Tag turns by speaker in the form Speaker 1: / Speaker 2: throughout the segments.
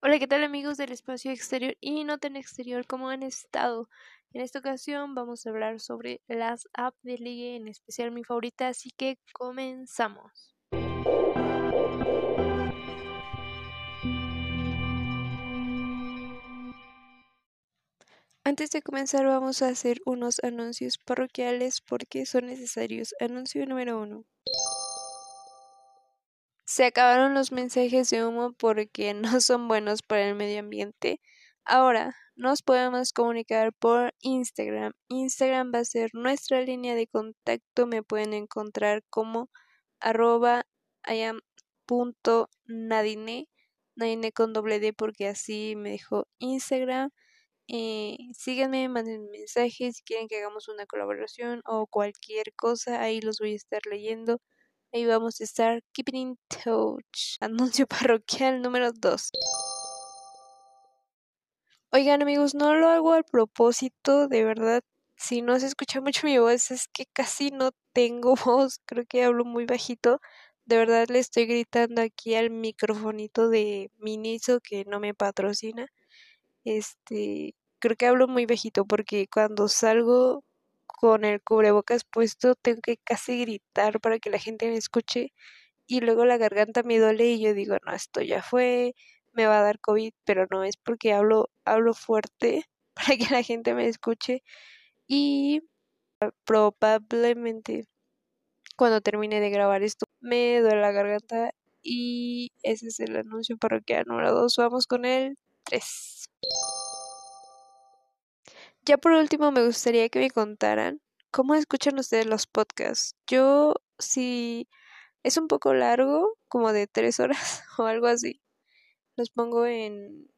Speaker 1: Hola, ¿qué tal amigos del espacio exterior y no tan exterior? ¿Cómo han estado? En esta ocasión vamos a hablar sobre las apps de ligue, en especial mi favorita, así que comenzamos. Antes de comenzar vamos a hacer unos anuncios parroquiales porque son necesarios. Anuncio número uno. Se acabaron los mensajes de humo porque no son buenos para el medio ambiente. Ahora nos podemos comunicar por Instagram. Instagram va a ser nuestra línea de contacto. Me pueden encontrar como arroba nadine con doble D porque así me dejó Instagram. Eh, síganme, manden mensajes si quieren que hagamos una colaboración o cualquier cosa. Ahí los voy a estar leyendo. Ahí vamos a estar keeping in touch. Anuncio parroquial número 2. Oigan amigos, no lo hago al propósito, de verdad. Si no se escucha mucho mi voz, es que casi no tengo voz. Creo que hablo muy bajito. De verdad le estoy gritando aquí al microfonito de Miniso que no me patrocina. Este, creo que hablo muy bajito porque cuando salgo con el cubrebocas puesto tengo que casi gritar para que la gente me escuche y luego la garganta me duele y yo digo, no, esto ya fue, me va a dar COVID, pero no es porque hablo, hablo fuerte para que la gente me escuche y probablemente cuando termine de grabar esto me duele la garganta y ese es el anuncio parroquial número 2. Vamos con el 3. Ya por último me gustaría que me contaran cómo escuchan ustedes los podcasts. Yo si es un poco largo, como de tres horas o algo así, los pongo en,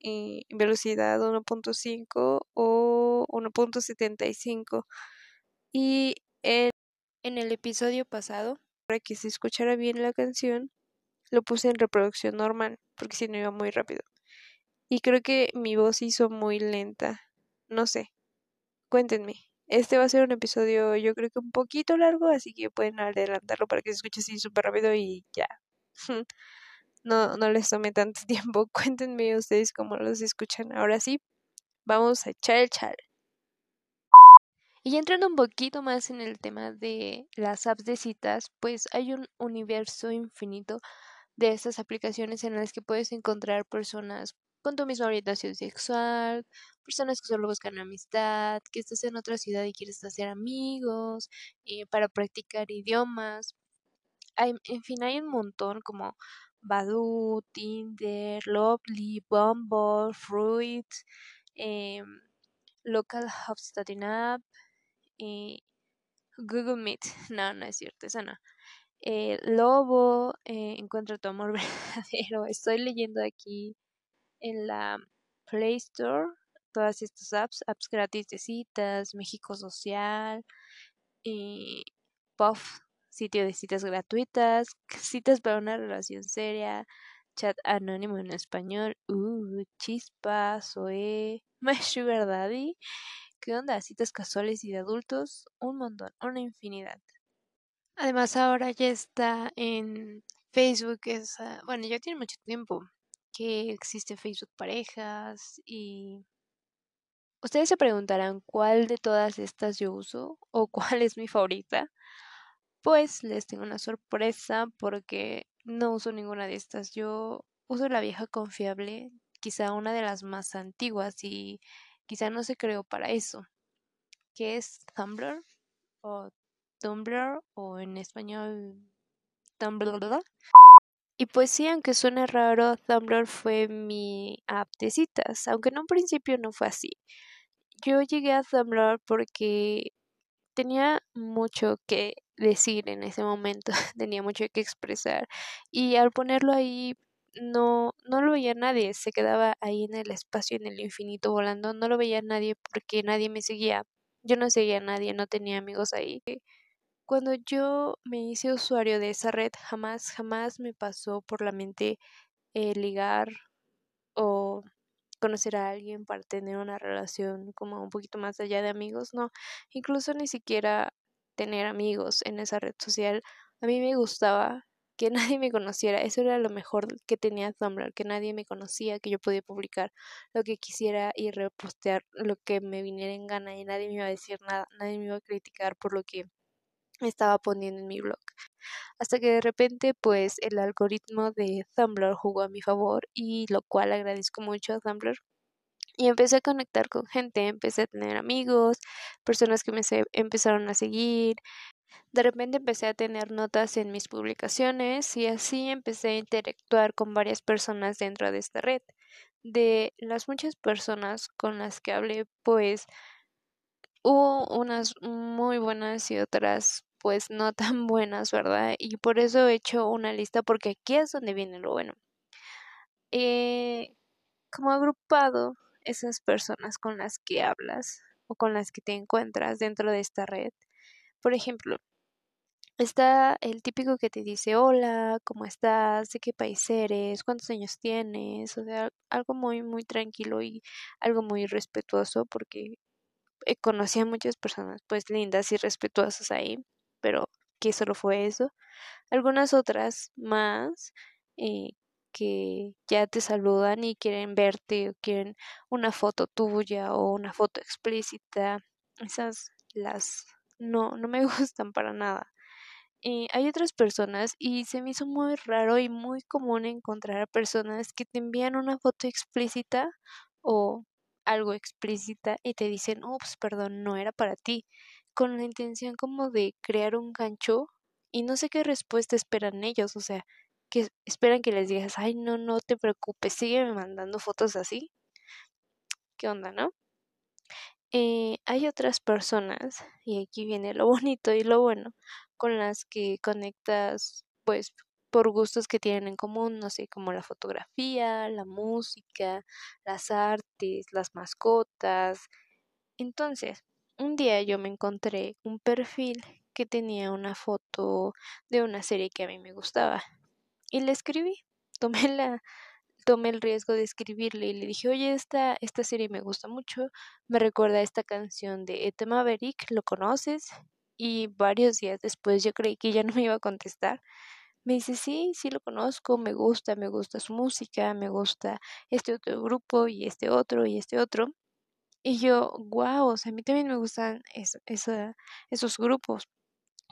Speaker 1: en velocidad 1.5 o 1.75 y en, en el episodio pasado, para que se escuchara bien la canción, lo puse en reproducción normal, porque si no iba muy rápido. Y creo que mi voz hizo muy lenta no sé. Cuéntenme. Este va a ser un episodio yo creo que un poquito largo, así que pueden adelantarlo para que se escuche así súper rápido y ya. no, no les tome tanto tiempo. Cuéntenme ustedes cómo los escuchan. Ahora sí, vamos a echar el chal. Y entrando un poquito más en el tema de las apps de citas, pues hay un universo infinito de estas aplicaciones en las que puedes encontrar personas con tu misma orientación sexual, personas que solo buscan amistad, que estás en otra ciudad y quieres hacer amigos, eh, para practicar idiomas. Hay, en fin, hay un montón como Badoo, Tinder, Lovely, Bumble, Fruit, eh, Local Hubspotting App, eh, Google Meet. No, no es cierto, esa no. Eh, Lobo, eh, Encuentra tu amor verdadero. Estoy leyendo aquí en la Play Store todas estas apps, apps gratis de citas, México Social, y Puff, sitio de citas gratuitas, citas para una relación seria, chat anónimo en español, uh, chispa, Zoe, My Sugar Daddy, ¿qué onda? Citas casuales y de adultos, un montón, una infinidad. Además ahora ya está en Facebook, es, bueno, ya tiene mucho tiempo, que existe Facebook Parejas y ustedes se preguntarán cuál de todas estas yo uso o cuál es mi favorita. Pues les tengo una sorpresa porque no uso ninguna de estas. Yo uso la vieja confiable, quizá una de las más antiguas y quizá no se creó para eso, que es Tumblr o Tumblr o en español Tumblr. Y pues sí, aunque suene raro, Tumblr fue mi app de citas, aunque en un principio no fue así. Yo llegué a Tumblr porque tenía mucho que decir en ese momento, tenía mucho que expresar y al ponerlo ahí no no lo veía nadie, se quedaba ahí en el espacio, en el infinito volando, no lo veía nadie porque nadie me seguía. Yo no seguía a nadie, no tenía amigos ahí. Cuando yo me hice usuario de esa red, jamás, jamás me pasó por la mente ligar o conocer a alguien para tener una relación como un poquito más allá de amigos, no, incluso ni siquiera tener amigos en esa red social. A mí me gustaba que nadie me conociera. Eso era lo mejor que tenía Tumblr, que nadie me conocía, que yo podía publicar lo que quisiera y repostear lo que me viniera en gana y nadie me iba a decir nada, nadie me iba a criticar por lo que estaba poniendo en mi blog. Hasta que de repente pues el algoritmo de Tumblr jugó a mi favor y lo cual agradezco mucho a Tumblr. Y empecé a conectar con gente, empecé a tener amigos, personas que me empezaron a seguir, de repente empecé a tener notas en mis publicaciones y así empecé a interactuar con varias personas dentro de esta red. De las muchas personas con las que hablé, pues hubo unas muy buenas y otras pues no tan buenas, ¿verdad? Y por eso he hecho una lista porque aquí es donde viene lo bueno. Eh, como agrupado esas personas con las que hablas o con las que te encuentras dentro de esta red. Por ejemplo, Está el típico que te dice hola, ¿cómo estás? ¿De qué país eres? ¿Cuántos años tienes? O sea, algo muy, muy tranquilo y algo muy respetuoso porque conocí a muchas personas pues lindas y respetuosas ahí, pero que solo fue eso. Algunas otras más eh, que ya te saludan y quieren verte o quieren una foto tuya o una foto explícita. Esas las no, no me gustan para nada eh, hay otras personas y se me hizo muy raro y muy común encontrar a personas que te envían una foto explícita o algo explícita y te dicen, ups, perdón, no era para ti, con la intención como de crear un gancho y no sé qué respuesta esperan ellos, o sea, que esperan que les digas, ay, no, no te preocupes, sígueme mandando fotos así. ¿Qué onda, no? Eh, hay otras personas, y aquí viene lo bonito y lo bueno, con las que conectas pues por gustos que tienen en común, no sé, como la fotografía, la música, las artes, las mascotas. Entonces, un día yo me encontré un perfil que tenía una foto de una serie que a mí me gustaba y le escribí. Tomé la tomé el riesgo de escribirle y le dije, oye, esta, esta serie me gusta mucho, me recuerda a esta canción de Ete Maverick, ¿lo conoces? y varios días después yo creí que ya no me iba a contestar. Me dice, sí, sí lo conozco, me gusta, me gusta su música, me gusta este otro grupo y este otro y este otro. Y yo, wow, o sea, a mí también me gustan esos grupos.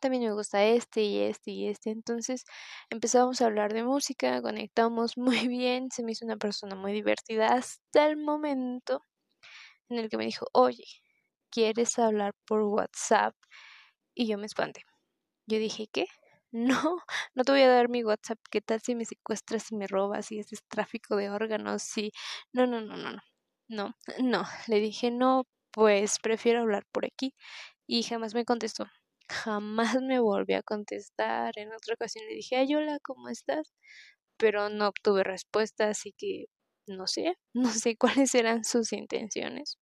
Speaker 1: También me gusta este y este y este. Entonces empezamos a hablar de música, conectamos muy bien, se me hizo una persona muy divertida hasta el momento en el que me dijo, oye, ¿quieres hablar por WhatsApp? Y yo me espanté. Yo dije, ¿qué? No, no te voy a dar mi WhatsApp. ¿Qué tal si me secuestras y me robas y es tráfico de órganos? Sí. No, no, no, no, no. No, no. Le dije, no, pues prefiero hablar por aquí. Y jamás me contestó. Jamás me volvió a contestar. En otra ocasión le dije, ay, hola, ¿cómo estás? Pero no obtuve respuesta, así que no sé, no sé cuáles eran sus intenciones.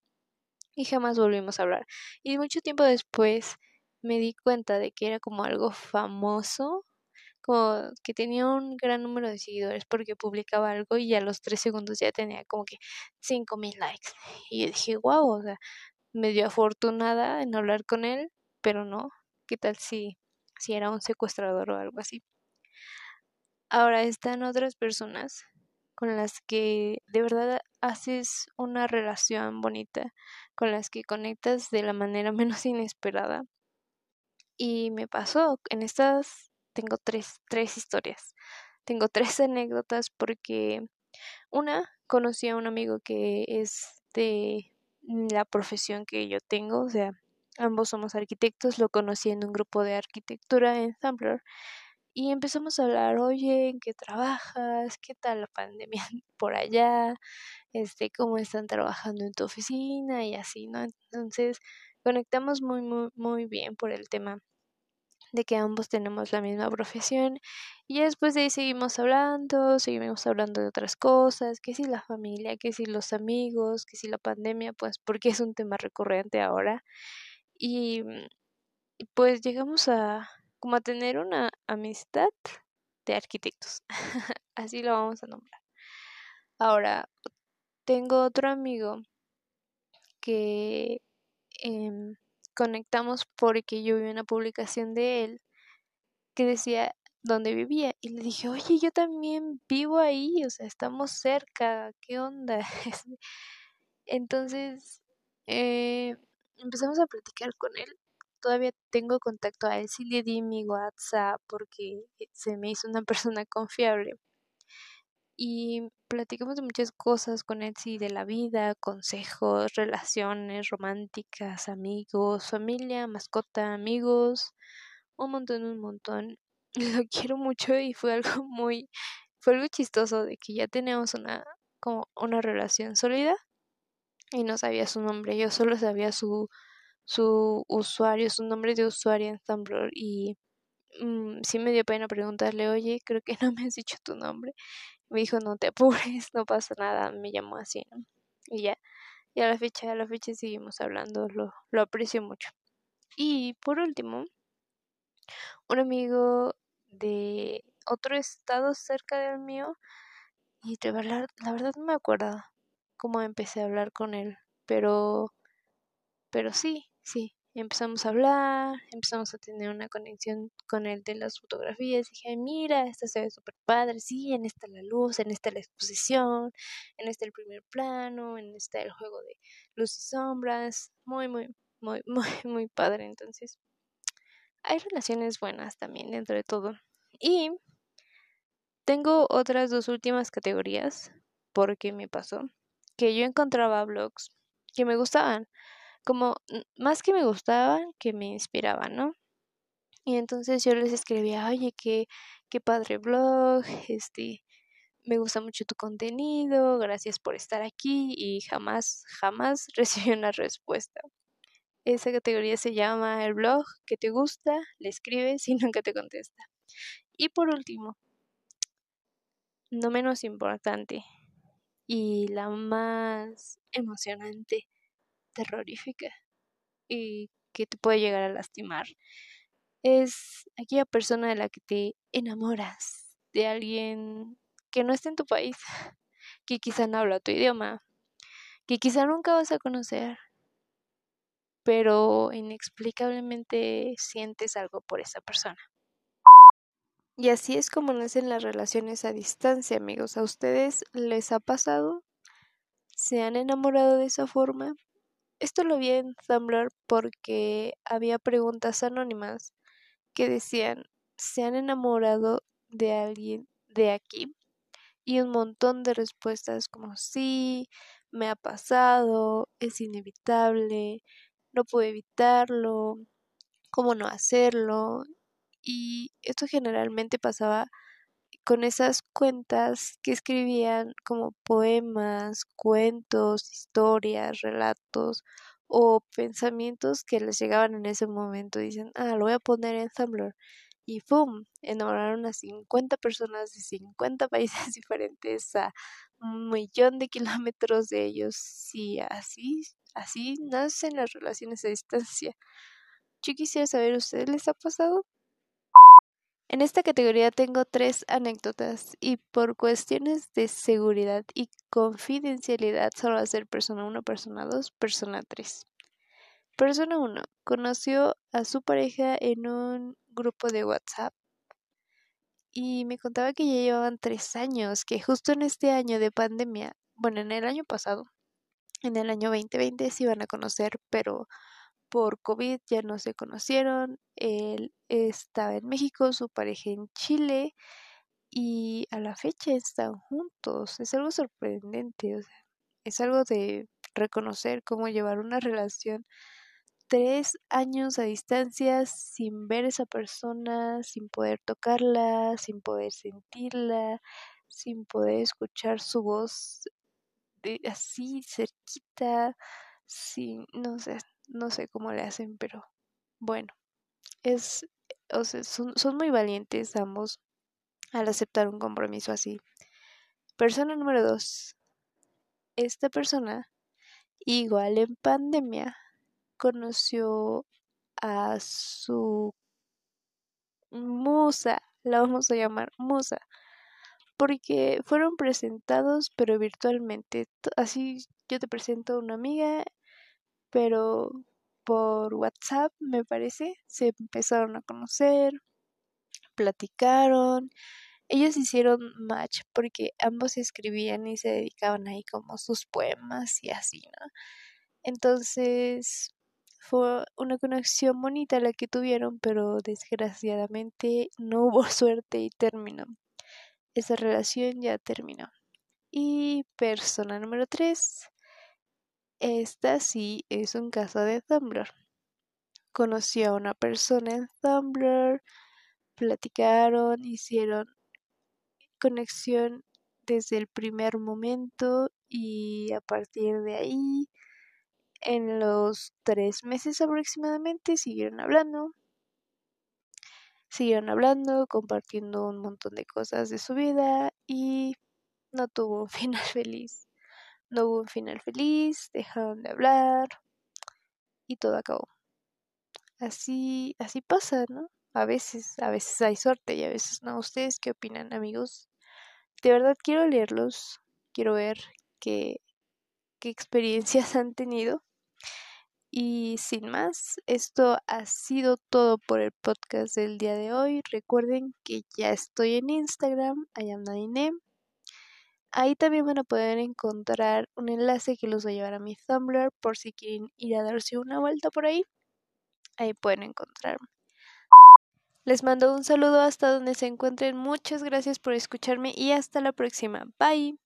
Speaker 1: Y jamás volvimos a hablar. Y mucho tiempo después me di cuenta de que era como algo famoso, como que tenía un gran número de seguidores porque publicaba algo y a los tres segundos ya tenía como que cinco mil likes. Y yo dije, wow, o sea, medio afortunada en hablar con él, pero no, ¿qué tal si, si era un secuestrador o algo así? Ahora están otras personas con las que de verdad haces una relación bonita, con las que conectas de la manera menos inesperada y me pasó, en estas tengo tres, tres historias. Tengo tres anécdotas porque una, conocí a un amigo que es de la profesión que yo tengo, o sea, ambos somos arquitectos, lo conocí en un grupo de arquitectura en Tumblr y empezamos a hablar, oye, ¿en qué trabajas? ¿Qué tal la pandemia por allá? Este, ¿cómo están trabajando en tu oficina? Y así, ¿no? Entonces, conectamos muy, muy, muy bien por el tema de que ambos tenemos la misma profesión y después de ahí seguimos hablando, seguimos hablando de otras cosas, que si la familia, que si los amigos, que si la pandemia, pues porque es un tema recurrente ahora y pues llegamos a como a tener una amistad de arquitectos, así lo vamos a nombrar. Ahora, tengo otro amigo que eh, conectamos porque yo vi una publicación de él que decía donde vivía y le dije, oye, yo también vivo ahí, o sea, estamos cerca, ¿qué onda? Entonces, eh, empezamos a platicar con él. Todavía tengo contacto a él, sí le di mi WhatsApp porque se me hizo una persona confiable. Y platicamos de muchas cosas con sí, de la vida, consejos, relaciones románticas, amigos, familia, mascota, amigos, un montón, un montón. Lo quiero mucho y fue algo muy, fue algo chistoso de que ya teníamos una, como una relación sólida y no sabía su nombre, yo solo sabía su, su usuario, su nombre de usuario en Tumblr y mm, sí me dio pena preguntarle, oye, creo que no me has dicho tu nombre. Me dijo, no te apures, no pasa nada, me llamó así, ¿no? Y ya, y a la fecha, a la fecha seguimos hablando, lo, lo aprecio mucho. Y por último, un amigo de otro estado cerca del mío, y de verdad, la verdad no me acuerdo cómo empecé a hablar con él, pero, pero sí, sí, empezamos a hablar, empezamos a tener una conexión con él de las fotografías. Dije, mira, esta se ve súper padre, sí, en esta la luz, en esta la exposición, en este el primer plano, en este el juego de luz y sombras, muy, muy, muy, muy, muy padre. Entonces, hay relaciones buenas también dentro de todo. Y tengo otras dos últimas categorías, porque me pasó que yo encontraba blogs que me gustaban, como más que me gustaban, que me inspiraban, ¿no? Y entonces yo les escribía, oye, qué, qué padre blog, este, me gusta mucho tu contenido, gracias por estar aquí y jamás, jamás recibí una respuesta. Esa categoría se llama el blog que te gusta, le escribes y nunca te contesta. Y por último, no menos importante, y la más emocionante, terrorífica y que te puede llegar a lastimar es aquella persona de la que te enamoras, de alguien que no está en tu país, que quizá no habla tu idioma, que quizá nunca vas a conocer, pero inexplicablemente sientes algo por esa persona. Y así es como nacen las relaciones a distancia, amigos. ¿A ustedes les ha pasado? ¿Se han enamorado de esa forma? Esto lo vi en Tumblr porque había preguntas anónimas que decían, ¿se han enamorado de alguien de aquí? Y un montón de respuestas como sí, me ha pasado, es inevitable, no puedo evitarlo, cómo no hacerlo, y esto generalmente pasaba con esas cuentas que escribían como poemas, cuentos, historias, relatos o pensamientos que les llegaban en ese momento. Dicen, ah, lo voy a poner en Tumblr. Y ¡pum! Enamoraron a 50 personas de 50 países diferentes a un millón de kilómetros de ellos. Sí, así, así nacen las relaciones a distancia. Yo quisiera saber, ¿ustedes les ha pasado? En esta categoría tengo tres anécdotas y por cuestiones de seguridad y confidencialidad solo va a ser persona 1, persona 2, persona 3. Persona 1 conoció a su pareja en un grupo de WhatsApp y me contaba que ya llevaban tres años, que justo en este año de pandemia, bueno, en el año pasado, en el año 2020 se iban a conocer, pero por COVID ya no se conocieron. Él estaba en México, su pareja en Chile y a la fecha están juntos. Es algo sorprendente, o sea, es algo de reconocer cómo llevar una relación tres años a distancia sin ver a esa persona, sin poder tocarla, sin poder sentirla, sin poder escuchar su voz de, así cerquita, sin, no sé, no sé cómo le hacen, pero bueno, es, o sea, son, son muy valientes ambos al aceptar un compromiso así. Persona número dos. Esta persona, igual en pandemia, conoció a su musa, la vamos a llamar musa, porque fueron presentados pero virtualmente. Así yo te presento a una amiga pero por WhatsApp me parece se empezaron a conocer, platicaron. Ellos hicieron match porque ambos escribían y se dedicaban ahí como sus poemas y así, ¿no? Entonces fue una conexión bonita la que tuvieron, pero desgraciadamente no hubo suerte y terminó. Esa relación ya terminó. Y persona número 3. Esta sí es un caso de Tumblr. Conocí a una persona en Tumblr, platicaron, hicieron conexión desde el primer momento y a partir de ahí, en los tres meses aproximadamente, siguieron hablando. Siguieron hablando, compartiendo un montón de cosas de su vida y no tuvo un final feliz. No hubo un final feliz, dejaron de hablar y todo acabó. Así, así pasa, ¿no? A veces, a veces hay suerte y a veces no. ¿Ustedes qué opinan, amigos? De verdad quiero leerlos, quiero ver qué, qué experiencias han tenido. Y sin más, esto ha sido todo por el podcast del día de hoy. Recuerden que ya estoy en Instagram, Ayamnadine. Ahí también van a poder encontrar un enlace que los va a llevar a mi Tumblr por si quieren ir a darse una vuelta por ahí. Ahí pueden encontrarme. Les mando un saludo hasta donde se encuentren. Muchas gracias por escucharme y hasta la próxima. Bye.